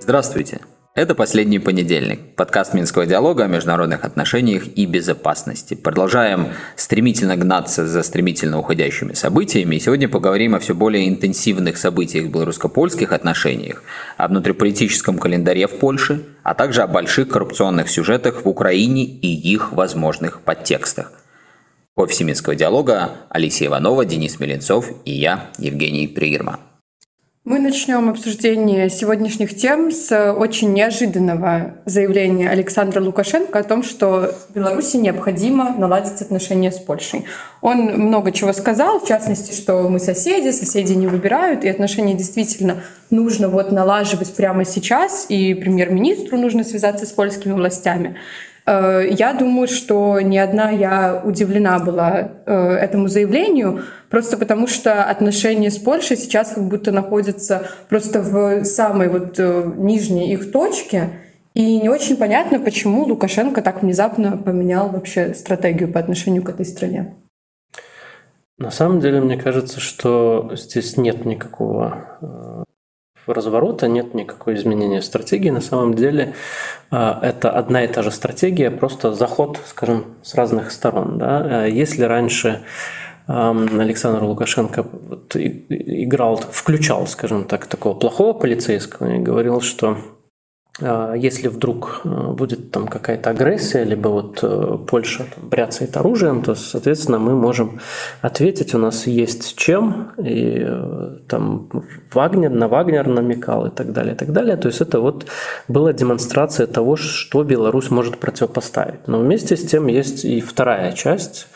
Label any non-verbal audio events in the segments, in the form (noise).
Здравствуйте! Это «Последний понедельник» – подкаст Минского диалога о международных отношениях и безопасности. Продолжаем стремительно гнаться за стремительно уходящими событиями. И сегодня поговорим о все более интенсивных событиях в белорусско-польских отношениях, о внутриполитическом календаре в Польше, а также о больших коррупционных сюжетах в Украине и их возможных подтекстах. Офисе Минского диалога Алисия Иванова, Денис Меленцов и я, Евгений Пригерман. Мы начнем обсуждение сегодняшних тем с очень неожиданного заявления Александра Лукашенко о том, что Беларуси необходимо наладить отношения с Польшей. Он много чего сказал, в частности, что мы соседи, соседи не выбирают, и отношения действительно нужно вот налаживать прямо сейчас, и премьер-министру нужно связаться с польскими властями. Э, я думаю, что ни одна я удивлена была э, этому заявлению, просто потому что отношения с Польшей сейчас как будто находятся просто в самой вот э, нижней их точке, и не очень понятно, почему Лукашенко так внезапно поменял вообще стратегию по отношению к этой стране. На самом деле, мне кажется, что здесь нет никакого разворота, нет никакой изменения стратегии. На самом деле а, это одна и та же стратегия, просто заход, скажем, с разных сторон. Да? А если раньше Александр Лукашенко играл, включал, скажем так, такого плохого полицейского и говорил, что если вдруг э, будет там какая-то агрессия, либо вот э, Польша там, бряцает оружием, то, соответственно, мы можем ответить, у нас есть чем, и э, там Вагнер, на Вагнер намекал и так далее, и так далее. То есть это вот была демонстрация того, что Беларусь может противопоставить. Но вместе с тем есть и вторая часть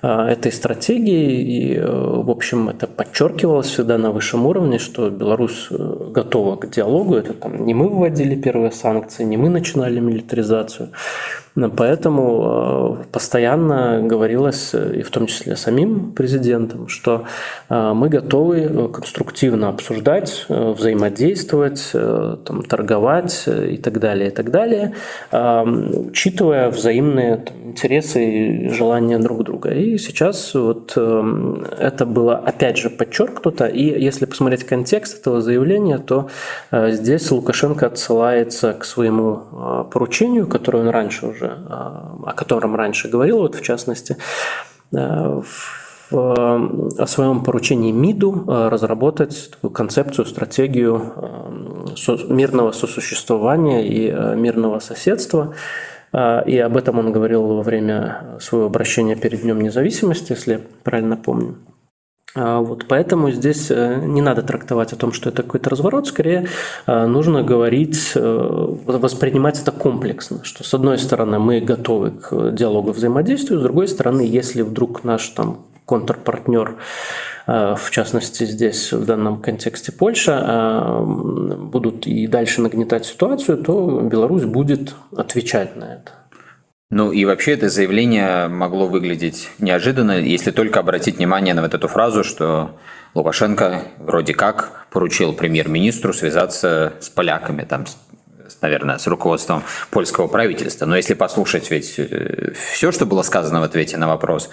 этой стратегии, и, в общем, это подчеркивалось всегда на высшем уровне, что Беларусь готова к диалогу, это там не мы вводили первый первые санкции, не мы начинали милитаризацию. Поэтому э, постоянно говорилось, э, и в том числе самим президентом, что э, мы готовы конструктивно обсуждать, взаимодействовать, там, торговать и так далее, и так далее, учитывая взаимные там, интересы и желания друг друга. И сейчас вот это было опять же подчеркнуто, и если посмотреть контекст этого заявления, то здесь Лукашенко отсылается к своему поручению, которое он раньше уже уже, а, о котором раньше говорил, вот в частности, э, о своем поручении МИДу э, разработать такую концепцию, стратегию э, мирного сосуществования и мирного соседства. И об этом он говорил во время своего обращения перед Днем независимости, если я правильно помню. А, вот, поэтому здесь э, не надо трактовать о том, что это какой-то разворот, скорее э, нужно говорить, э, воспринимать это комплексно, что с одной стороны мы готовы к диалогу взаимодействию, с другой стороны, если вдруг наш там контрпартнер, в частности здесь в данном контексте Польша, будут и дальше нагнетать ситуацию, то Беларусь будет отвечать на это. Ну и вообще это заявление могло выглядеть неожиданно, если только обратить внимание на вот эту фразу, что Лукашенко вроде как поручил премьер-министру связаться с поляками, там, наверное, с руководством польского правительства. Но если послушать ведь э, все, что было сказано в ответе на вопрос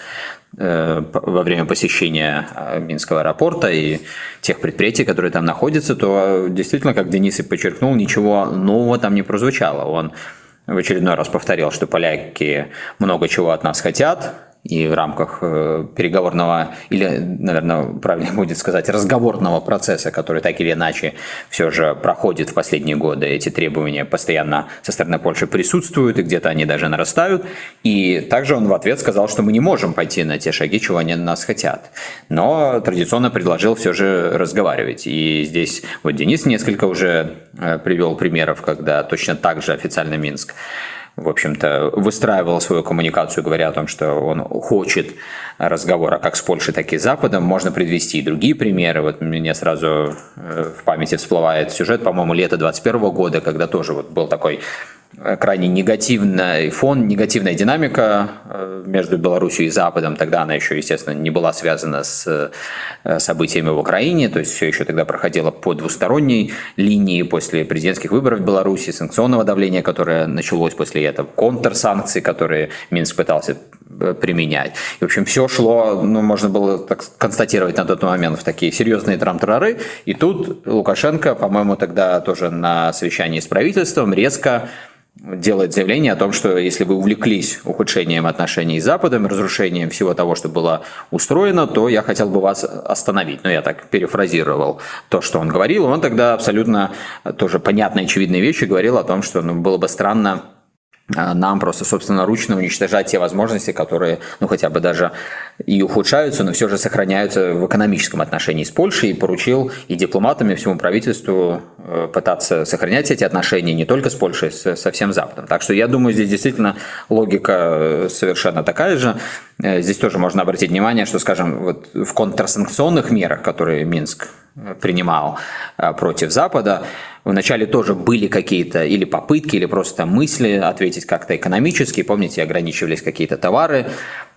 э, во время посещения э, Минского аэропорта и тех предприятий, которые там находятся, то действительно, как Денис и подчеркнул, ничего нового там не прозвучало. Он в очередной раз повторил, что поляки много чего от нас хотят, и в рамках э, переговорного, или, наверное, правильно будет сказать, разговорного процесса, который так или иначе все же проходит в последние годы, эти требования постоянно со стороны Польши присутствуют, и где-то они даже нарастают. И также он в ответ сказал, что мы не можем пойти на те шаги, чего они нас хотят. Но традиционно предложил все же разговаривать. И здесь вот Денис несколько уже э, привел примеров, когда точно так же официально Минск в общем-то, выстраивал свою коммуникацию, говоря о том, что он хочет разговора как с Польшей, так и с Западом. Можно привести и другие примеры. Вот мне сразу э, в памяти всплывает сюжет, по-моему, лета 21 года, когда тоже вот был такой крайне негативный фон, негативная динамика э, между Беларусью и Западом. Тогда она еще, естественно, не была связана с э, событиями в Украине, то есть все еще тогда проходило по двусторонней линии после президентских выборов в Беларуси, санкционного давления, которое началось после этого, контрсанкций, которые Минск пытался э, применять. И, в общем, все шло, ну, можно было так констатировать на тот момент в такие серьезные трам-тарары. И тут Лукашенко, по-моему, тогда тоже на совещании с правительством резко делает заявление о том, что если вы увлеклись ухудшением отношений с Западом, разрушением всего того, что было устроено, то я хотел бы вас остановить. Ну, я так перефразировал то, что он говорил. Он тогда абсолютно тоже понятные, очевидные вещи говорил о том, что ну, было бы странно нам просто собственноручно уничтожать те возможности, которые, ну, хотя бы даже и ухудшаются, но все же сохраняются в экономическом отношении с Польшей, и поручил и дипломатам, и всему правительству э, пытаться сохранять эти отношения не только с Польшей, со всем Западом. Так что я думаю, здесь действительно логика э, совершенно такая же. Э, здесь тоже можно обратить внимание, что, скажем, вот в контрсанкционных мерах, которые Минск принимал против Запада, Вначале тоже были какие-то или попытки, или просто мысли ответить как-то экономически. Помните, ограничивались какие-то товары.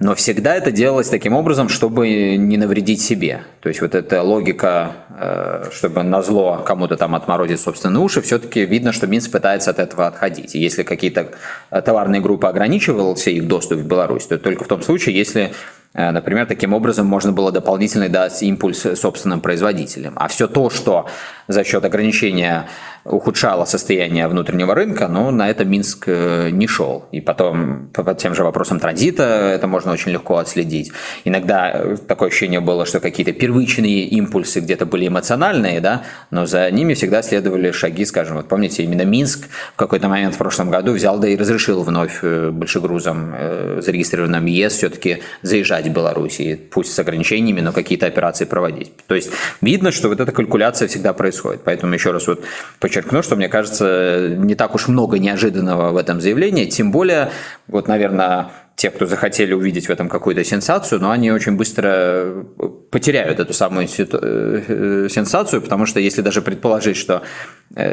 Но всегда это делалось таким образом, чтобы не навредить себе. То есть вот эта логика, э, чтобы на зло кому-то там отморозить собственные уши, все-таки видно, что Минск пытается от этого отходить. И если какие-то товарные группы ограничивался их доступ в Беларусь, то только в том случае, если Э, например, таким образом можно было дополнительно дать импульс собственным производителям. А все то, что за счет ограничения ухудшало состояние внутреннего рынка, но на это Минск э, не шел. И потом по тем же вопросам транзита это можно очень легко отследить. Иногда э, такое ощущение было, что какие-то первичные импульсы где-то были эмоциональные, да, но за ними всегда следовали шаги, скажем, вот помните, именно Минск в какой-то момент в прошлом году взял да и разрешил вновь э, большегрузам, зарегистрированным ЕС, все-таки заезжать в Беларусь, и пусть с ограничениями, но какие-то операции проводить. То есть видно, что вот эта калькуляция всегда происходит. Поэтому еще раз вот подчеркну, что мне кажется, не так уж много неожиданного в этом заявлении, тем более, вот, наверное, те, кто захотели увидеть в этом какую-то сенсацию, но они очень быстро потеряют эту самую э, сенсацию, потому что если даже предположить, что э,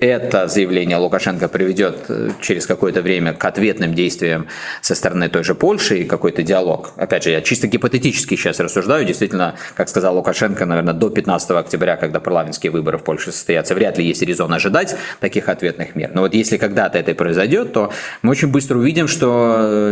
это заявление Лукашенко приведет э, через какое-то время к ответным действиям со стороны той же Польши и какой-то диалог. Опять же, я чисто гипотетически сейчас рассуждаю. Действительно, как сказал Лукашенко, наверное, до 15 октября, когда парламентские выборы в Польше состоятся, вряд ли есть резон ожидать таких ответных мер. Но вот если когда-то это произойдет, то мы очень быстро увидим, что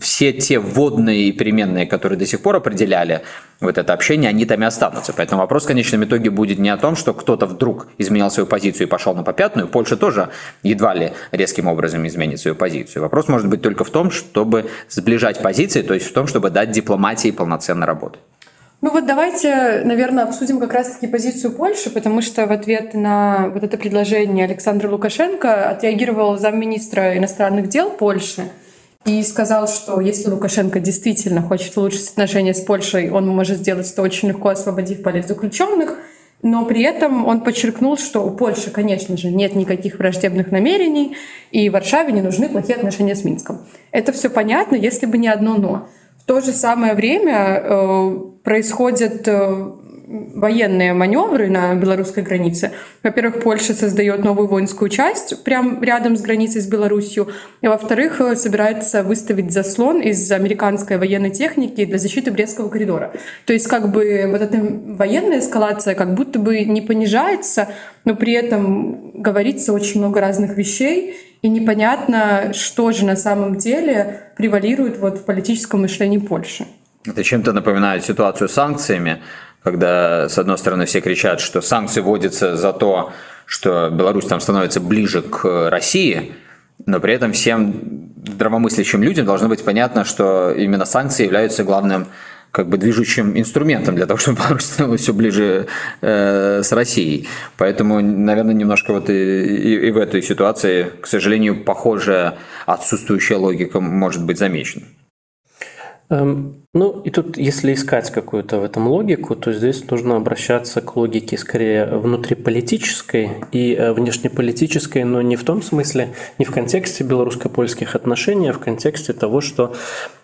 все те вводные переменные, которые до сих пор определяли вот это общение, они там и останутся. Поэтому вопрос в конечном итоге будет не о том, что кто-то вдруг изменил свою позицию и пошел на попятную. Польша тоже едва ли резким образом изменит свою позицию. Вопрос может быть только в том, чтобы сближать позиции, то есть в том, чтобы дать дипломатии полноценно работать. Ну вот давайте, наверное, обсудим как раз-таки позицию Польши, потому что в ответ на вот это предложение Александра Лукашенко отреагировал замминистра иностранных дел Польши и сказал, что если Лукашенко действительно хочет улучшить отношения с Польшей, он может сделать это очень легко, освободив политзаключенных. Но при этом он подчеркнул, что у Польши, конечно же, нет никаких враждебных намерений, и Варшаве не нужны плохие отношения с Минском. Это все понятно, если бы не одно «но». В то же самое время э, происходят э, военные маневры на белорусской границе. Во-первых, Польша создает новую воинскую часть прямо рядом с границей с Беларусью. И во-вторых, э, собирается выставить заслон из американской военной техники для защиты Брестского коридора. То есть как бы вот эта военная эскалация как будто бы не понижается, но при этом говорится очень много разных вещей, и непонятно, что же на самом деле превалирует вот в политическом мышлении Польши. Это чем-то напоминает ситуацию с санкциями, когда, с одной стороны, все кричат, что санкции вводятся за то, что Беларусь там становится ближе к России, но при этом всем здравомыслящим людям должно быть понятно, что именно санкции являются главным как бы движущим инструментом для того, чтобы Беларусь становилась все ближе э, с Россией. Поэтому, наверное, немножко вот и, и, и в этой ситуации, к сожалению, похожая отсутствующая логика может быть замечена. Эм, ну и тут, если искать какую-то в этом логику, то здесь нужно обращаться к логике скорее внутриполитической и э, внешнеполитической, но не в том смысле, не в контексте белорусско-польских отношений, а в контексте того, что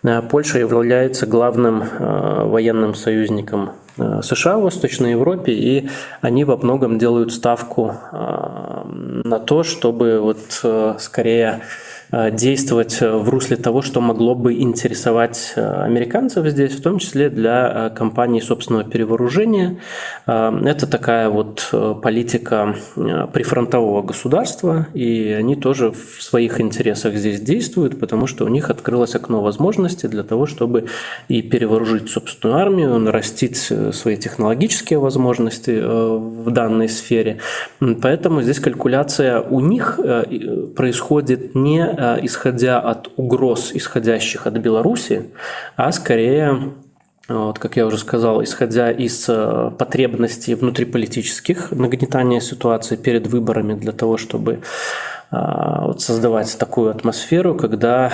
э, Польша является главным э, военным союзником США в Восточной Европе, и они во многом делают ставку на то, чтобы вот скорее действовать в русле того, что могло бы интересовать американцев здесь, в том числе для компаний собственного перевооружения. Это такая вот политика прифронтового государства, и они тоже в своих интересах здесь действуют, потому что у них открылось окно возможностей для того, чтобы и перевооружить собственную армию, нарастить э, свои технологические возможности э, в данной сфере. Поэтому здесь калькуляция у них э, происходит не исходя от угроз, исходящих от Беларуси, а скорее вот, как я уже сказал, исходя из потребностей внутриполитических, нагнетания ситуации перед выборами для того, чтобы вот создавать такую атмосферу, когда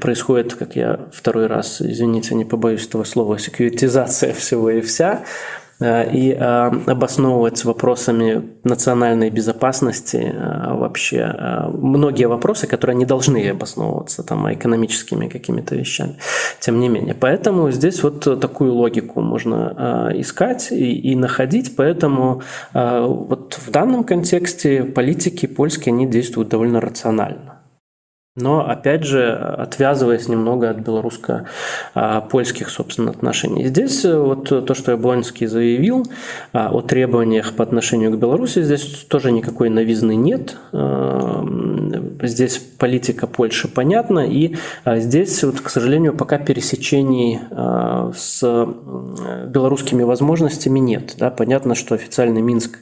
происходит, как я второй раз, извините, не побоюсь этого слова, секьюритизация всего и вся, Э, и э, обосновывать вопросами национальной безопасности э, вообще многие вопросы, которые не должны обосновываться там экономическими какими-то вещами. Тем не менее, поэтому здесь вот такую логику можно искать и, и находить, поэтому вот в данном контексте политики польские они действуют довольно рационально. Но, опять же, отвязываясь немного от белорусско-польских, собственно, отношений. Здесь э, вот то, что Яблонский заявил а, о требованиях по отношению к Беларуси, здесь тоже никакой новизны нет. Э, здесь политика Польши понятна, и а, здесь, вот, к сожалению, пока пересечений а, с белорусскими возможностями нет. Да? Понятно, что официальный Минск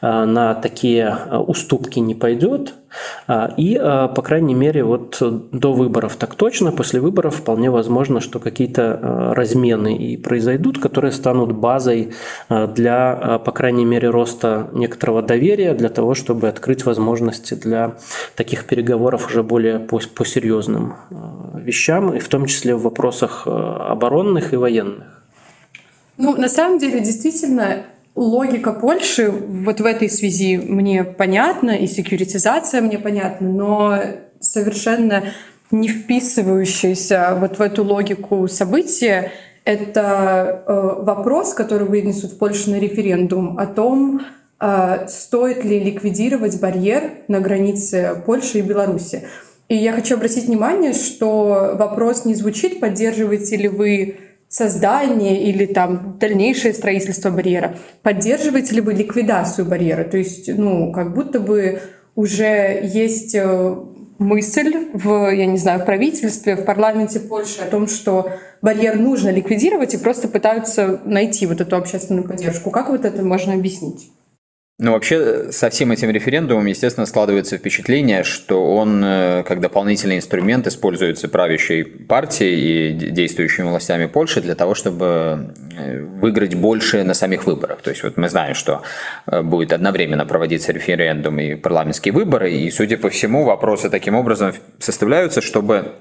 на такие уступки не пойдет, и, по крайней мере, вот до выборов так точно, после выборов вполне возможно, что какие-то э, размены и произойдут, которые станут базой э, для, э, по крайней мере, роста некоторого доверия, для того, чтобы открыть возможности для таких переговоров уже более по, по серьезным вещам, и в том числе в вопросах оборонных и военных. Ну, на самом деле, действительно, логика Польши вот в этой связи мне понятна, и секьюритизация мне понятна, но совершенно не вписывающиеся вот в эту логику события, это э, вопрос, который вынесут в Польшу на референдум о том, э, стоит ли ликвидировать барьер на границе Польши и Беларуси. И я хочу обратить внимание, что вопрос не звучит, поддерживаете ли вы создание или там дальнейшее строительство барьера, поддерживаете ли вы ликвидацию барьера. То есть, ну, как будто бы уже есть э, мысль в, я не знаю, в правительстве, в парламенте Польши о том, что барьер нужно ликвидировать и просто пытаются найти вот эту общественную поддержку. Как вот это можно объяснить? Ну, вообще, со всем этим референдумом, естественно, складывается впечатление, что он э, как дополнительный инструмент используется правящей партией и действующими властями Польши для того, чтобы э, выиграть больше на самих выборах. То есть вот мы знаем, что э, будет одновременно проводиться референдум и парламентские выборы, и, судя по всему, вопросы таким образом составляются, чтобы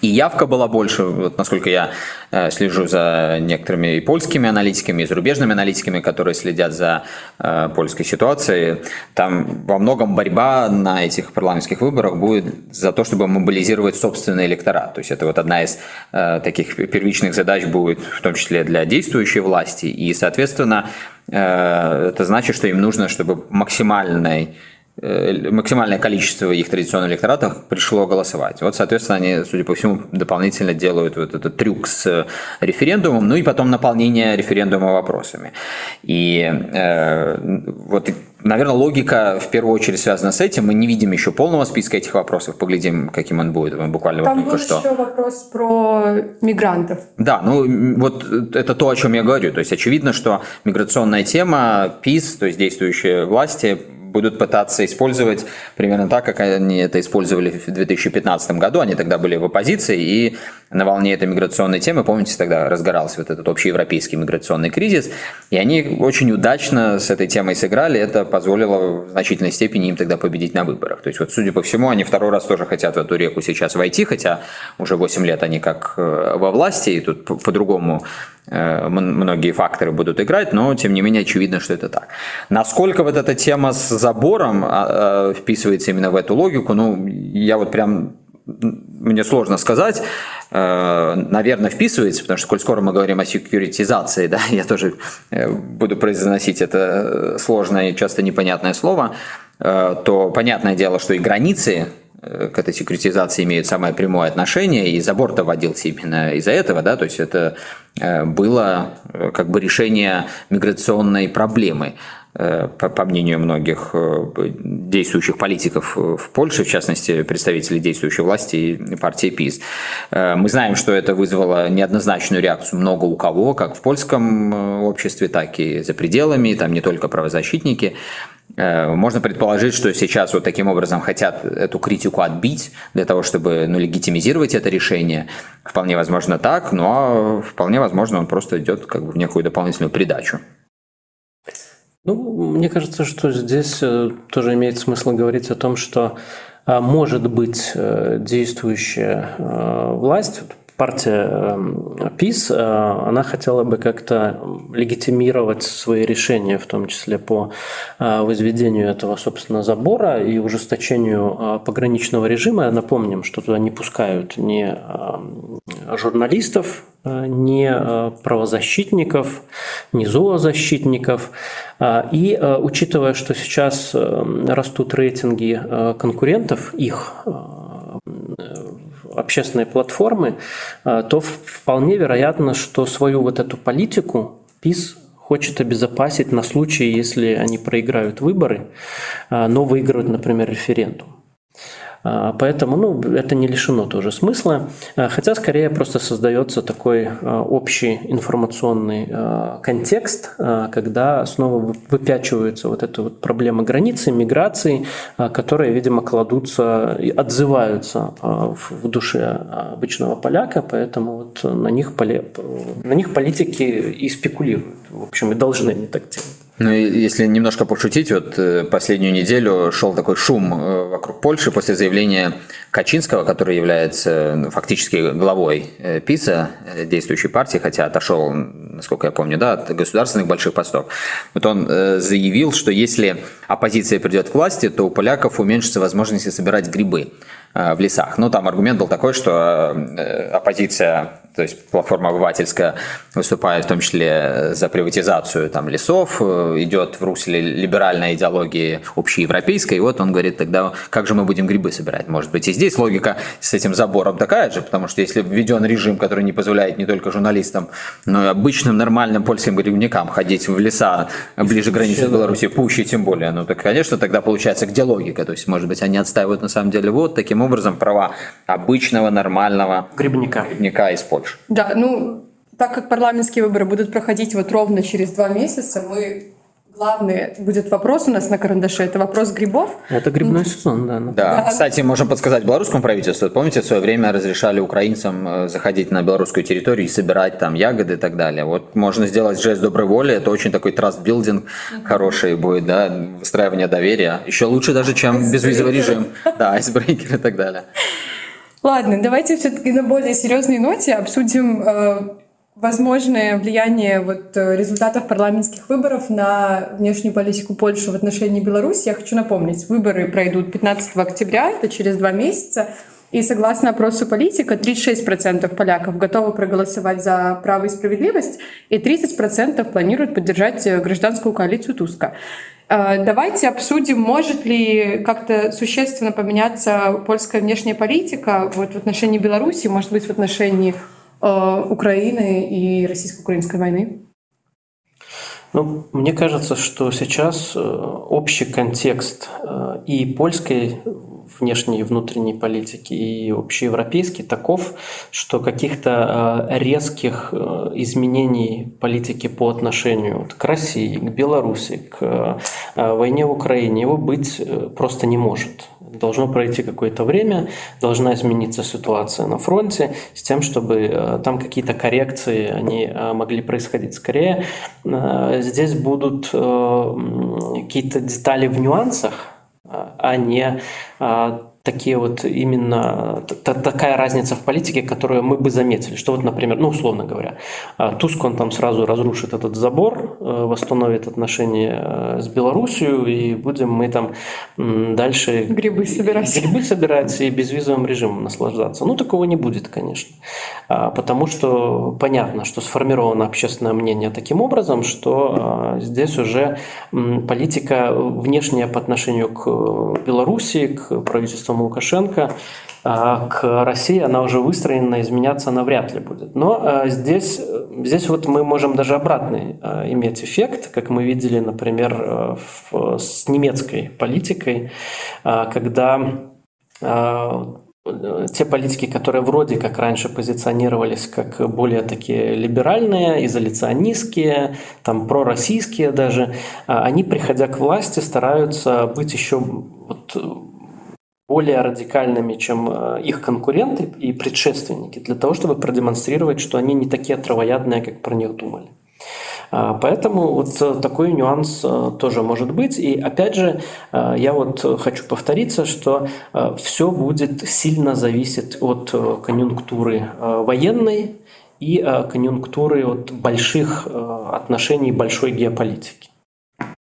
и явка была больше, вот насколько я э, слежу за некоторыми и польскими аналитиками, и зарубежными аналитиками, которые следят за э, польской ситуацией. Там во многом борьба на этих парламентских выборах будет за то, чтобы мобилизировать собственный электорат. То есть это вот одна из э, таких первичных задач будет, в том числе для действующей власти. И, соответственно, э, это значит, что им нужно, чтобы максимальной Э, максимальное количество их традиционных электоратов пришло голосовать. Вот, соответственно, они, судя по всему, дополнительно делают вот этот трюк с референдумом, ну и потом наполнение референдума вопросами. И э, вот, наверное, логика в первую очередь связана с этим. Мы не видим еще полного списка этих вопросов, поглядим, каким он будет. Мы буквально Там был что. еще вопрос про мигрантов. Да, ну вот это то, о чем я говорю. То есть очевидно, что миграционная тема, ПИС, то есть действующие власти, будут пытаться использовать примерно так, как они это использовали в 2015 году. Они тогда были в оппозиции, и на волне этой миграционной темы, помните, тогда разгорался вот этот общеевропейский миграционный кризис, и они очень удачно с этой темой сыграли, это позволило в значительной степени им тогда победить на выборах. То есть вот, судя по всему, они второй раз тоже хотят в эту реку сейчас войти, хотя уже 8 лет они как э, во власти, и тут по-другому э, многие факторы будут играть, но тем не менее очевидно, что это так. Насколько вот эта тема с забором а, а, вписывается именно в эту логику, ну, я вот прям мне сложно сказать. Э, наверное, вписывается, потому что, коль скоро мы говорим о секьюритизации, да, (laughs) я тоже э, буду произносить это сложное и часто непонятное слово, э, то понятное дело, что и границы к этой секретизации имеют самое прямое отношение, и забор-то вводился именно из-за этого, да, то есть это было как бы решение миграционной проблемы. Э, по мнению многих э, действующих политиков в Польше, в частности, представителей действующей власти и партии ПИС. Э, мы знаем, что это вызвало неоднозначную реакцию много у кого, как в польском обществе, так и за пределами, там не только правозащитники. Можно предположить, что сейчас вот таким образом хотят эту критику отбить для того, чтобы ну, легитимизировать это решение. Вполне возможно так, но вполне возможно он просто идет как бы в некую дополнительную придачу. Ну, мне кажется, что здесь э, тоже имеет смысл говорить о том, что а, может быть э, действующая э, власть, партия ПИС, она хотела бы как-то легитимировать свои решения, в том числе по возведению этого, собственно, забора и ужесточению пограничного режима. Напомним, что туда не пускают ни журналистов, ни правозащитников, ни зоозащитников. И учитывая, что сейчас э, растут рейтинги э, конкурентов, их э, общественные платформы, то вполне вероятно, что свою вот эту политику ПИС хочет обезопасить на случай, если они проиграют выборы, но выиграют, например, референдум. А, поэтому ну, это не лишено тоже смысла, а, хотя скорее просто создается такой а, общий информационный контекст, когда снова выпячивается вот эта вот проблема границы, миграции, которые, видимо, кладутся и отзываются в душе обычного поляка, поэтому вот на них, на них политики и спекулируют, в общем, и должны они так делать. Ну, если немножко пошутить, вот э, последнюю неделю шел такой шум э, вокруг Польши после заявления Качинского, который является ну, фактически главой э, ПИСа, действующей партии, хотя отошел, насколько я помню, да, от государственных больших постов. Вот он заявил, что если оппозиция придет к власти, то у поляков уменьшится возможность собирать грибы в лесах. Ну, там аргумент был такой, что оппозиция то есть платформа обывательская выступает в том числе за приватизацию там, лесов, э, идет в русле либеральной идеологии общеевропейской. И вот он говорит, тогда как же мы будем грибы собирать? Может быть, и здесь логика с этим забором такая же, потому что если введен режим, который не позволяет не только журналистам, но и обычным нормальным польским грибникам ходить в леса ближе к границе с Беларуси, пуще тем более, ну так, конечно, тогда получается, где логика? То есть, может быть, они отстаивают на самом деле вот таким образом права обычного нормального грибника, грибника из Польши. Да, ну, так как парламентские выборы будут проходить вот ровно через два месяца, мы Главный будет вопрос у нас на карандаше, это вопрос грибов. Это грибной сезон, да. Да, да. кстати, можем подсказать белорусскому правительству. Помните, в свое время разрешали украинцам э, заходить на белорусскую территорию и собирать там ягоды и так далее. Вот можно сделать жест доброй воли, это очень такой trust-building хороший будет, да, выстраивание доверия. Еще лучше даже, чем безвизовый режим. Да, айсбрейкер и так далее. Ладно, давайте все-таки на более серьезной ноте обсудим э, возможное влияние вот э, результатов парламентских выборов на внешнюю политику Польши в отношении Беларуси. Я хочу напомнить, выборы пройдут 15 октября, это через два месяца. И согласно опросу политика, 36% поляков готовы проголосовать за право и справедливость, и 30% планируют поддержать э, гражданскую коалицию Туска. Э, давайте обсудим, может ли как-то существенно поменяться польская внешняя политика вот в отношении Беларуси, может быть, в отношении э, Украины и российско-украинской войны? Ну, мне кажется, что сейчас э, общий контекст и польской внешней и внутренней политики и общеевропейский таков, что каких-то э, резких э, изменений политики по отношению к России, к Беларуси, к э, войне в Украине его быть просто не может. Должно пройти какое-то время, должна измениться ситуация на фронте с тем, чтобы там какие-то коррекции они могли происходить. Скорее, здесь будут какие-то детали в нюансах, а не а, такие вот именно такая разница в политике, которую мы бы заметили. Что вот, например, ну, условно говоря, а, Туск, он там сразу разрушит этот забор, э, восстановит отношения э, с Белоруссией, и будем мы там дальше... Грибы собирать. Грибы собирать и безвизовым режимом наслаждаться. Ну, такого не будет, конечно. потому что понятно, что сформировано общественное мнение таким образом, что здесь уже политика внешняя по отношению к Беларуси, к правительству Лукашенко а, к России она уже выстроена, изменяться она вряд ли будет. Но а, здесь, здесь вот мы можем даже обратный а, иметь эффект, как мы видели, например, с немецкой политикой, когда те политики, которые вроде как раньше позиционировались как более такие либеральные, изоляционистские, там пророссийские даже, они, приходя к власти, стараются быть еще вот более радикальными, чем э, их конкуренты и предшественники, для того, чтобы продемонстрировать, что они не такие травоядные, как про них думали. А, поэтому вот э, такой нюанс э, тоже может быть. И опять же, я вот хочу повториться, что все будет сильно зависеть от конъюнктуры военной и конъюнктуры от больших отношений большой геополитики.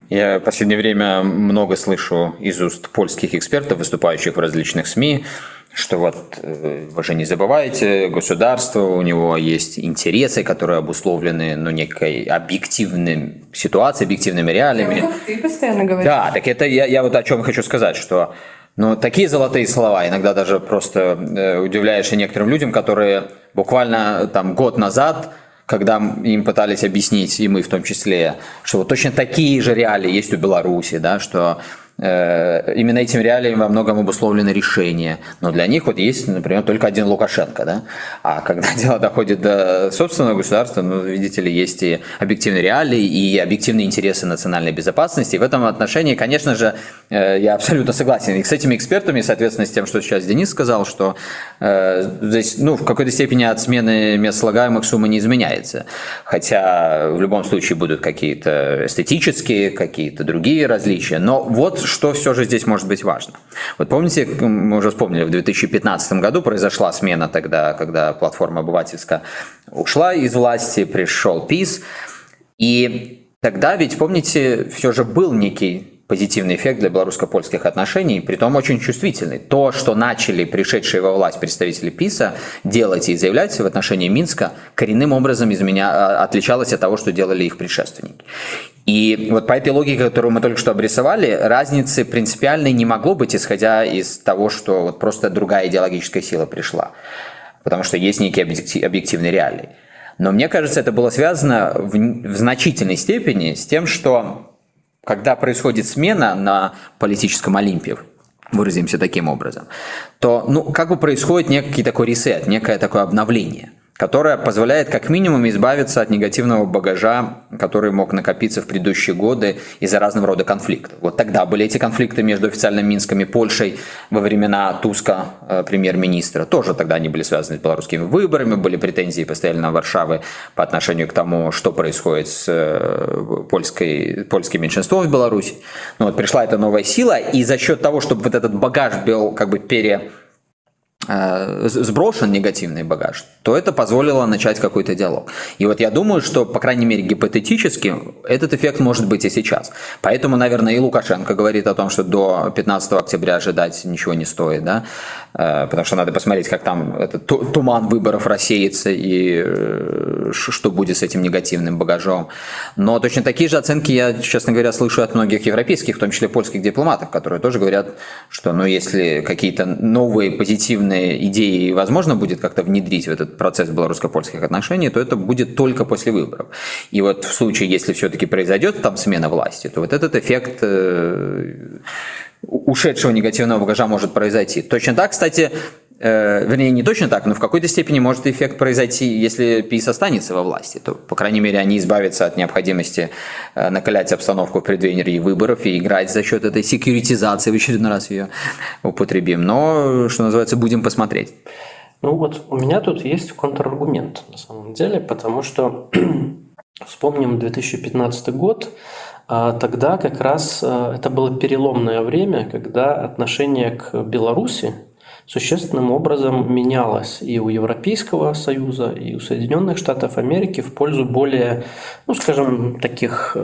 Я в последнее время много слышу из уст польских экспертов, выступающих в различных СМИ, что вот э, вы же не забывайте, государство, у него есть интересы, которые обусловлены ну, некой объективной ситуацией, объективными реалиями. Ну, ты постоянно говоришь. Да, так это я, я вот о чем хочу сказать, что ну, такие золотые слова, иногда даже просто э, удивляешься некоторым людям, которые буквально там год назад когда им пытались объяснить, и мы в том числе, что вот точно такие же реалии есть у Беларуси, да, что именно этим реалиям во многом обусловлены решения. Но для них вот есть, например, только один Лукашенко. Да? А когда (laughs) дело доходит до собственного государства, ну, видите ли, есть и объективные реалии, и объективные интересы национальной безопасности. И в этом отношении, конечно же, э, я абсолютно согласен и с этими экспертами, соответственно, с тем, что сейчас Денис сказал, что э, здесь ну, в какой-то степени от смены мест слагаемых сумма не изменяется. Хотя в любом случае будут какие-то эстетические, какие-то другие различия. Но вот что все же здесь может быть важно. Вот помните, мы уже вспомнили, в 2015 году произошла смена тогда, когда платформа обывательская ушла из власти, пришел ПИС. И тогда ведь, помните, все же был некий позитивный эффект для белорусско-польских отношений, при том очень чувствительный. То, что начали пришедшие во власть представители ПИСа делать и заявлять в отношении Минска, коренным образом из меня а, отличалось от того, что делали их предшественники. И вот по этой логике, которую мы только что обрисовали, разницы принципиальной не могло быть, исходя из того, что вот просто другая идеологическая сила пришла. Потому что есть некие объективные реалии. Но мне кажется, это было связано в, в значительной степени с тем, что когда происходит смена на политическом Олимпе, выразимся таким образом, то ну, как бы происходит некий такой ресет, некое такое обновление – которая позволяет как минимум избавиться от негативного багажа, который мог накопиться в предыдущие годы из-за разного рода конфликтов. Вот тогда были эти конфликты между официальным Минском и Польшей во времена Туска, э, премьер-министра. Тоже тогда они были связаны с белорусскими выборами, были претензии постоянно Варшавы по отношению к тому, что происходит с э, польской, польским меньшинством в Беларуси. Ну, вот пришла эта новая сила, и за счет того, чтобы вот этот багаж был как бы пере Э, сброшен негативный багаж, то это позволило начать какой-то диалог. И вот я думаю, что, по крайней мере, гипотетически этот эффект может быть и сейчас. Поэтому, наверное, и Лукашенко говорит о том, что до 15 октября ожидать ничего не стоит, да, э, потому что надо посмотреть, как там этот туман выборов рассеется и э, что будет с этим негативным багажом. Но точно такие же оценки я, честно говоря, слышу от многих европейских, в том числе польских дипломатов, которые тоже говорят, что ну, если какие-то новые позитивные идеи возможно будет как-то внедрить в этот процесс белорусско-польских отношений, то это будет только после выборов. И вот в случае, если все-таки произойдет там смена власти, то вот этот эффект э, ушедшего негативного багажа может произойти. Точно так, кстати, э, вернее, не точно так, но в какой-то степени может эффект произойти, если ПИС останется во власти, то, по крайней мере, они избавятся от необходимости э, накалять обстановку в преддверии выборов и играть за счет этой секьюритизации, в очередной раз ее употребим. Но, что называется, будем посмотреть. Ну вот у меня тут есть контраргумент на самом деле, потому что (clears throat) вспомним 2015 год, а тогда как раз э, это было переломное время, когда отношение к Беларуси существенным образом менялось и у Европейского Союза, и у Соединенных Штатов Америки в пользу более, ну скажем, таких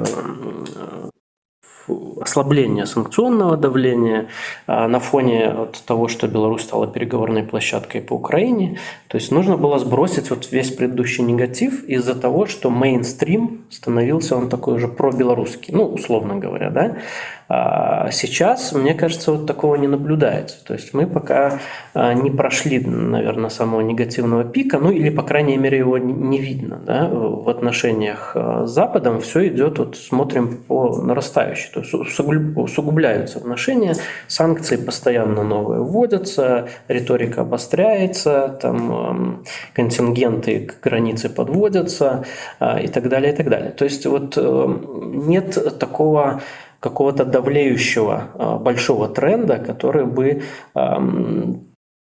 ослабления санкционного давления а, на фоне вот того, что Беларусь стала переговорной площадкой по Украине. То есть нужно было сбросить вот весь предыдущий негатив из-за того, что мейнстрим становился он такой уже пробелорусский, ну, условно говоря, да. А сейчас, мне кажется, вот такого не наблюдается. То есть мы пока а, не прошли, наверное, самого негативного пика, ну или, по крайней мере, его не видно. Да? В отношениях а, с Западом все идет, вот смотрим по нарастающей. То есть усугубляются отношения, санкции постоянно новые вводятся, риторика обостряется, там контингенты к границе подводятся и так далее, и так далее. То есть вот э, нет такого какого-то давлеющего а, большого тренда, который бы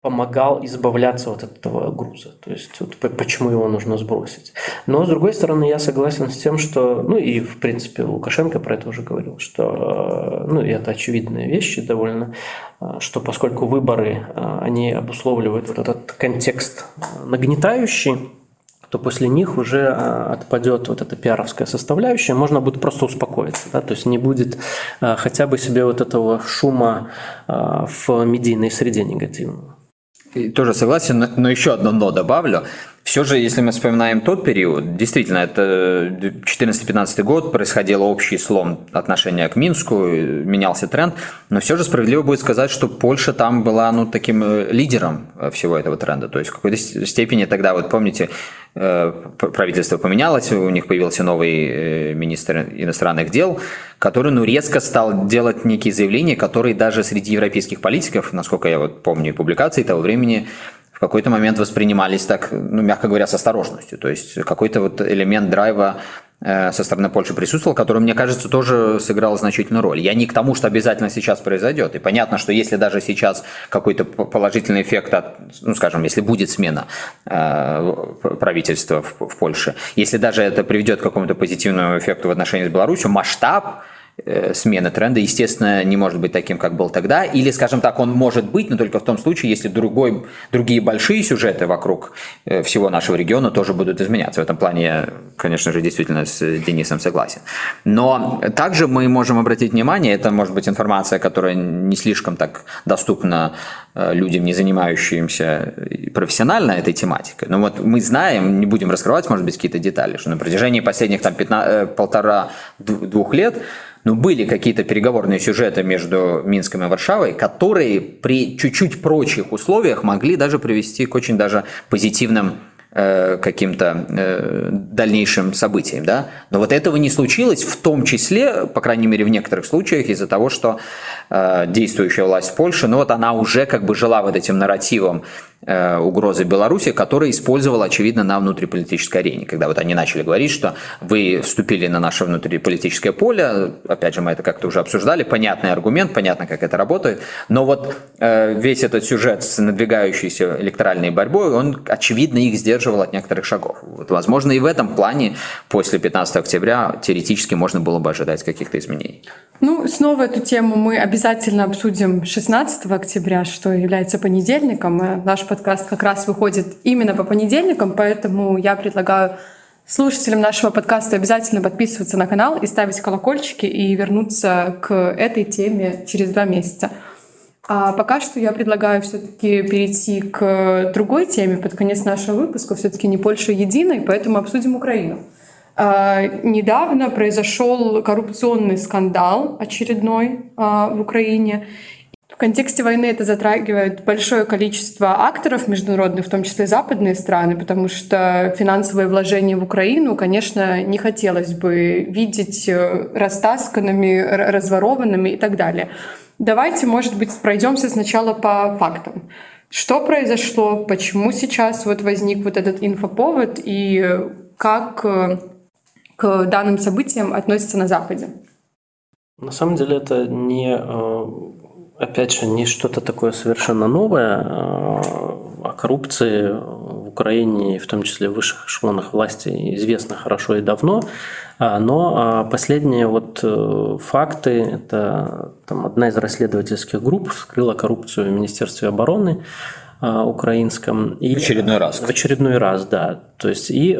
помогал избавляться от этого груза. То есть вот почему его нужно сбросить. Но с другой стороны, я согласен с тем, что, ну и в принципе Лукашенко про это уже говорил, что, а, ну и это очевидные вещи довольно, а, что поскольку выборы, они обусловливают вот этот контекст нагнетающий, то после них уже а, отпадет вот эта пиаровская составляющая, можно будет просто успокоиться, да, то есть не будет а, хотя бы себе вот этого шума а, в медийной среде негативного. тоже согласен, но еще одно «но» добавлю. Все же, если мы вспоминаем тот период, действительно, это 14-15 год, происходил общий слом отношения к Минску, менялся тренд, но все же справедливо будет сказать, что Польша там была ну, таким э, лидером всего этого тренда. То есть в какой-то степени тогда, вот помните, э, правительство поменялось, у них появился новый э, министр иностранных дел, который ну, резко стал делать некие заявления, которые даже среди европейских политиков, насколько я вот помню публикации того времени, в какой-то момент воспринимались так, ну, мягко говоря, с осторожностью. То есть какой-то вот элемент драйва э, со стороны Польши присутствовал, который, мне кажется, тоже сыграл значительную роль. Я не к тому, что обязательно сейчас произойдет. И понятно, что если даже сейчас какой-то положительный эффект, от, ну, скажем, если будет смена э, правительства в, в Польше, если даже это приведет к какому-то позитивному эффекту в отношении с Беларусью, масштаб смены тренда, естественно, не может быть таким, как был тогда. Или, скажем так, он может быть, но только в том случае, если другой, другие большие сюжеты вокруг э, всего нашего региона тоже будут изменяться. В этом плане я, конечно же, действительно с Денисом согласен. Но также мы можем обратить внимание, это может быть информация, которая не слишком так доступна э, людям, не занимающимся профессионально этой тематикой. Но вот мы знаем, не будем раскрывать, может быть, какие-то детали, что на протяжении последних там, полтора-двух лет но ну, были какие-то переговорные сюжеты между Минском и Варшавой, которые при чуть-чуть прочих условиях могли даже привести к очень даже позитивным э, каким-то э, дальнейшим событиям, да. Но вот этого не случилось, в том числе, по крайней мере, в некоторых случаях из-за того, что э, действующая власть в Польше, ну вот она уже как бы жила вот этим нарративом угрозы Беларуси, которые использовала, очевидно, на внутриполитической арене. Когда вот они начали говорить, что вы вступили на наше внутриполитическое поле, опять же, мы это как-то уже обсуждали, понятный аргумент, понятно, как это работает, но вот э, весь этот сюжет с надвигающейся электоральной борьбой, он, очевидно, их сдерживал от некоторых шагов. Вот, возможно, и в этом плане после 15 октября теоретически можно было бы ожидать каких-то изменений. Ну, снова эту тему мы обязательно обсудим 16 октября, что является понедельником. Наш подкаст как раз выходит именно по понедельникам, поэтому я предлагаю слушателям нашего подкаста обязательно подписываться на канал и ставить колокольчики и вернуться к этой теме через два месяца. А пока что я предлагаю все-таки перейти к другой теме под конец нашего выпуска. Все-таки не Польша единой, поэтому обсудим Украину. А, недавно произошел коррупционный скандал очередной а, в Украине. Контексте войны это затрагивает большое количество акторов международных, в том числе западные страны, потому что финансовые вложения в Украину, конечно, не хотелось бы видеть э, растасканными, разворованными и так далее. Давайте, может быть, пройдемся сначала по фактам. Что произошло, почему сейчас вот возник вот этот инфоповод и как э, к данным событиям относятся на Западе? На самом деле это не, э, опять же, не что-то такое совершенно новое. О коррупции в Украине, в том числе в высших эшелонах власти, известно хорошо и давно. А, но а, последние вот э, факты, это там, одна из расследовательских групп вскрыла коррупцию в Министерстве обороны, украинском. И, в очередной раз. В очередной раз, да. То есть и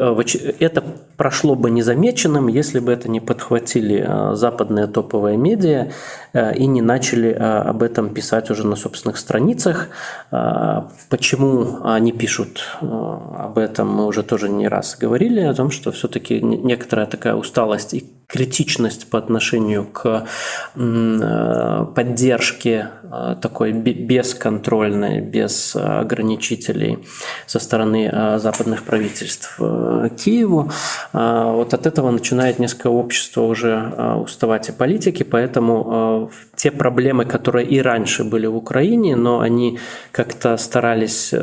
это прошло бы незамеченным, если бы это не подхватили западные топовые медиа и не начали об этом писать уже на собственных страницах. Почему они пишут об этом, мы уже тоже не раз говорили, о том, что все-таки некоторая такая усталость и критичность по отношению к э, поддержке э, такой бесконтрольной, без ограничителей со стороны э, западных правительств Киеву. Вот от этого начинает несколько общество уже уставать и политики, поэтому те проблемы, которые и раньше были в Украине, но они как-то старались,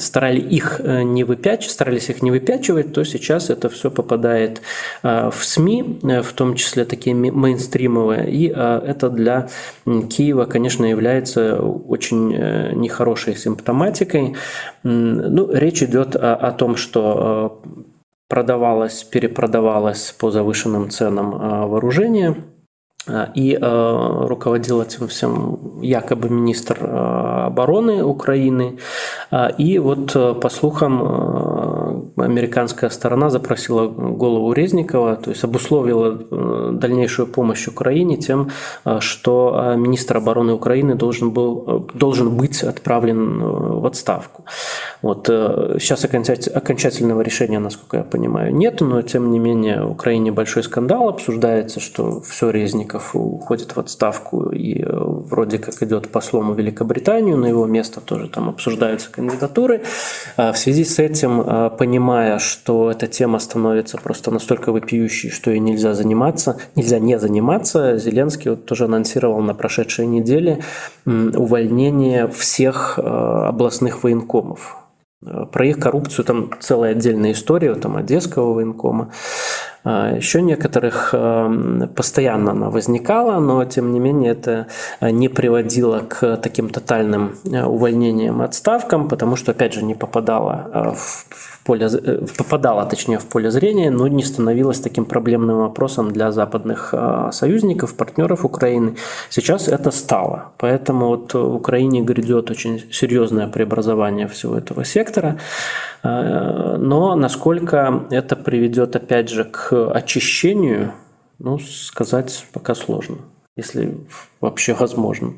старали их не выпячивать, старались их не выпячивать, то сейчас это все попадает в СМИ, в в том числе такие мейнстримовые. И это для Киева, конечно, является очень э, нехорошей симптоматикой. Ну, речь идет о, о том, что продавалось, перепродавалось по завышенным ценам вооружение – и э, руководил этим всем якобы министр э, обороны Украины. И вот по слухам американская сторона запросила голову Резникова, то есть обусловила э, дальнейшую помощь Украине тем, э, что э, министр обороны Украины должен, был, должен быть отправлен в отставку. Вот сейчас окончательного решения, насколько я понимаю, нет, но тем не менее в Украине большой скандал обсуждается, что все Резников уходит в отставку и вроде как идет послом в Великобританию, на его место тоже там обсуждаются кандидатуры. В связи с этим понимаю, понимая, что эта тема становится просто настолько вопиющей, что ей нельзя заниматься, нельзя не заниматься, Зеленский вот тоже анонсировал на прошедшей неделе увольнение всех э, областных военкомов. Про их коррупцию там целая отдельная история, там Одесского военкома. А, Еще некоторых эм, постоянно она возникала, но тем не менее это э, не приводило к таким тотальным увольнениям и отставкам, потому что, опять же, не попадало в поле, э, попадала, точнее, в поле зрения, но не становилась таким проблемным вопросом для западных союзников, партнеров Украины. Сейчас это стало. Поэтому вот в Украине грядет очень серьезное преобразование всего этого сектора. Но насколько это приведет, опять же, к очищению, ну, сказать пока сложно, если вообще возможно.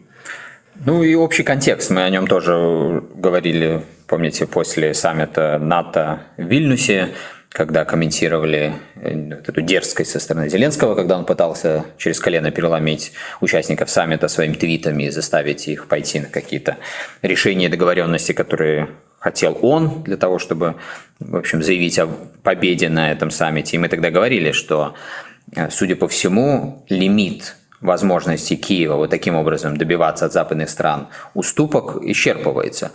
Ну и общий контекст, мы о нем тоже говорили, помните, после саммита НАТО в Вильнюсе, когда комментировали э, эту дерзкость со стороны Зеленского, когда он пытался через колено переломить участников саммита своими твитами и заставить их пойти на какие-то решения и договоренности, которые хотел он для того, чтобы, в общем, заявить о победе на этом саммите. И мы тогда говорили, что, э, судя по всему, лимит возможности Киева вот таким образом добиваться от западных стран уступок исчерпывается.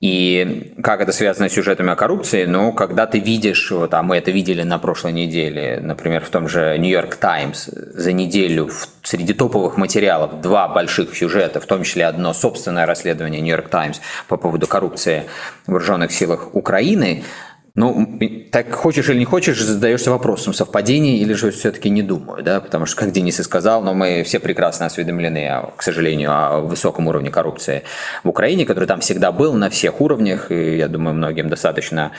И как это связано с сюжетами о коррупции? Ну, когда ты видишь, вот, а мы это видели на прошлой неделе, например, в том же Нью-Йорк Таймс, за неделю в, среди топовых материалов два больших сюжета, в том числе одно собственное расследование Нью-Йорк Таймс по поводу коррупции в вооруженных силах Украины, ну, так хочешь или не хочешь, задаешься вопросом, совпадение или же все-таки не думаю, да, потому что, как Денис и сказал, но мы все прекрасно осведомлены, к сожалению, о высоком уровне коррупции в Украине, который там всегда был на всех уровнях, и я думаю, многим достаточно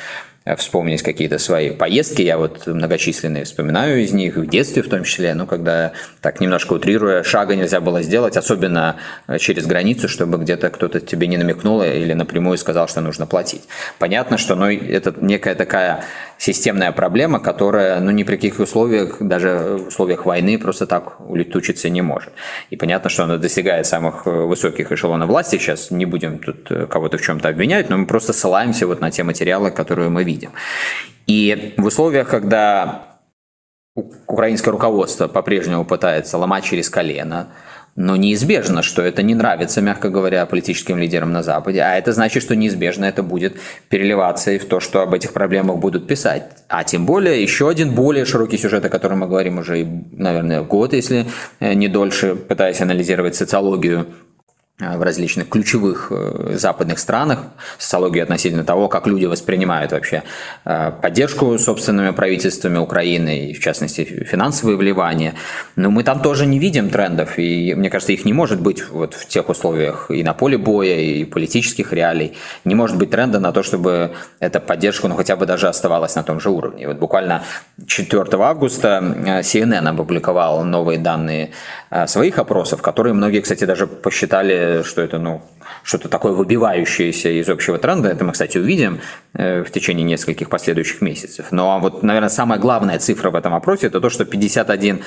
вспомнить какие-то свои поездки. Я вот многочисленные вспоминаю из них, в детстве в том числе, ну, когда, так немножко утрируя, шага нельзя было сделать, особенно э, через границу, чтобы где-то кто-то тебе не намекнул или напрямую сказал, что нужно платить. Понятно, что ну, это некая такая системная проблема, которая ну, ни при каких условиях, даже в условиях войны, просто так улетучиться не может. И понятно, что она достигает самых э, высоких эшелонов власти. Сейчас не будем тут кого-то в чем-то обвинять, но мы просто ссылаемся вот на те материалы, которые мы видим. И в условиях, когда украинское руководство по-прежнему пытается ломать через колено, но неизбежно, что это не нравится, мягко говоря, политическим лидерам на Западе, а это значит, что неизбежно это будет переливаться и в то, что об этих проблемах будут писать. А тем более еще один более широкий сюжет, о котором мы говорим уже, наверное, год, если э, не дольше, пытаясь анализировать социологию в различных ключевых э, западных странах, социологию относительно того, как люди воспринимают вообще э, поддержку собственными правительствами Украины, и в частности финансовые вливания. Но мы там тоже не видим трендов, и мне кажется, их не может быть вот в тех условиях и на поле боя, и политических реалий. Не может быть тренда на то, чтобы эта поддержка ну, хотя бы даже оставалась на том же уровне. Вот буквально 4 августа CNN опубликовал новые данные своих опросов, которые многие, кстати, даже посчитали что это, ну, что-то такое выбивающееся из общего тренда. Это мы, кстати, увидим э, в течение нескольких последующих месяцев. Но вот, наверное, самая главная цифра в этом опросе – это то, что 51%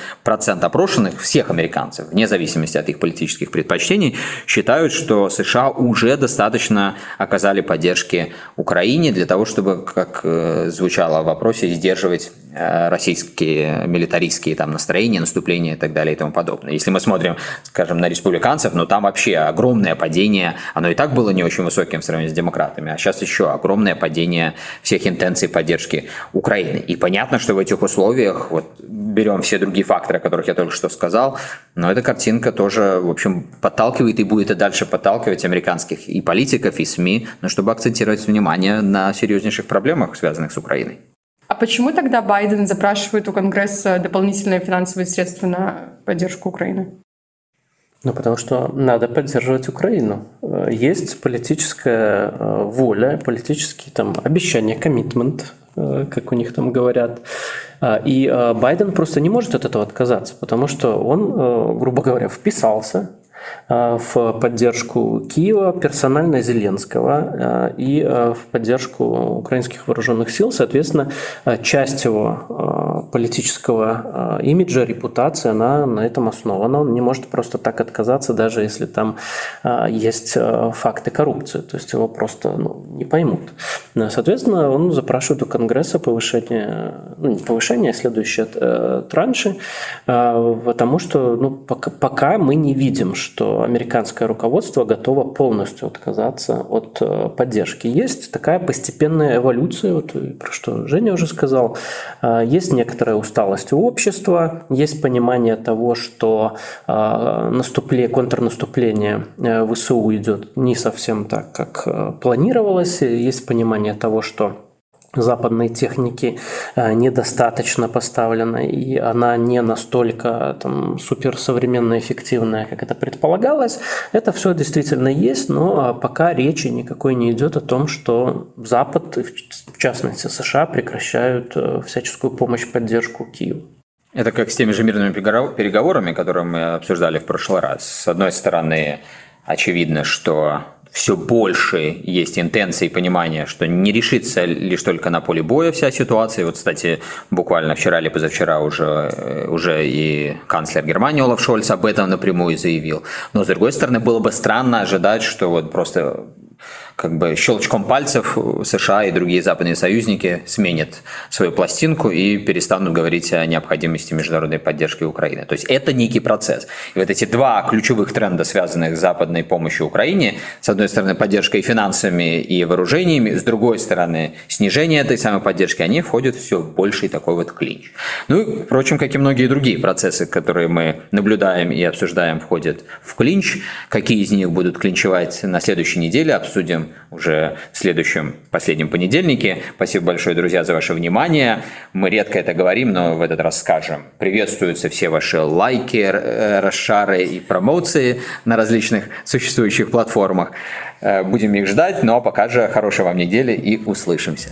опрошенных, всех американцев, вне зависимости от их политических предпочтений, считают, что США уже достаточно оказали поддержки Украине для того, чтобы, как э, звучало в вопросе, сдерживать э, российские милитаристские там, настроения, наступления и так далее и тому подобное. Если мы смотрим, скажем, на республиканцев, ну там вообще огромное падение оно и так было не очень высоким в сравнении с демократами, а сейчас еще огромное падение всех интенций поддержки Украины. И понятно, что в этих условиях, вот берем все другие факторы, о которых я только что сказал, но эта картинка тоже, в общем, подталкивает и будет и дальше подталкивать американских и политиков, и СМИ, но чтобы акцентировать внимание на серьезнейших проблемах, связанных с Украиной. А почему тогда Байден запрашивает у Конгресса дополнительные финансовые средства на поддержку Украины? Ну, потому что надо поддерживать Украину. Э, есть политическая э, воля, политические там обещания, коммитмент, э, как у них там говорят. И Байден просто не может от этого отказаться, потому что он, грубо говоря, вписался в поддержку Киева, персонально Зеленского э, и э, в поддержку украинских вооруженных сил. Соответственно, часть его политического имиджа, репутации, она на этом основана. Он не может просто так отказаться, даже если там есть факты коррупции. То есть его просто ну, не поймут. Соответственно, он запрашивает у Конгресса повышение, ну не повышение, а следующие транши, потому что ну, пока, пока мы не видим, что что американское руководство готово полностью отказаться от э, поддержки. Есть такая постепенная эволюция, вот про что Женя уже сказал. Э, есть некоторая усталость у общества, есть понимание того, что э, наступление, контрнаступление ВСУ идет не совсем так, как планировалось. Есть понимание того, что западной техники э, недостаточно поставлена, и она не настолько там, суперсовременная, эффективная, как это предполагалось. Это все действительно есть, но а, пока речи никакой не идет о том, что Запад, в частности США, прекращают э, всяческую помощь, поддержку Киеву. Это как с теми же мирными переговорами, которые мы обсуждали в прошлый раз. С одной стороны, очевидно, что все больше есть интенции и понимания, что не решится лишь только на поле боя вся ситуация. Вот, кстати, буквально вчера или позавчера уже, э, уже и канцлер Германии Олаф Шольц об этом напрямую заявил. Но, с другой стороны, было бы странно ожидать, что вот просто как бы щелчком пальцев США и другие западные союзники сменят свою пластинку и перестанут говорить о необходимости международной поддержки Украины. То есть это некий процесс. И вот эти два ключевых тренда, связанных с западной помощью Украине, с одной стороны поддержкой финансами и вооружениями, с другой стороны снижение этой самой поддержки, они входят в все больший такой вот клинч. Ну и, впрочем, как и многие другие процессы, которые мы наблюдаем и обсуждаем, входят в клинч. Какие из них будут клинчевать на следующей неделе, обсудим уже в следующем, последнем понедельнике. Спасибо большое, друзья, за ваше внимание. Мы редко это говорим, но в этот раз скажем. Приветствуются все ваши лайки, э, расшары и промоции на различных существующих платформах. Э, будем их ждать, но пока же хорошей вам недели и услышимся.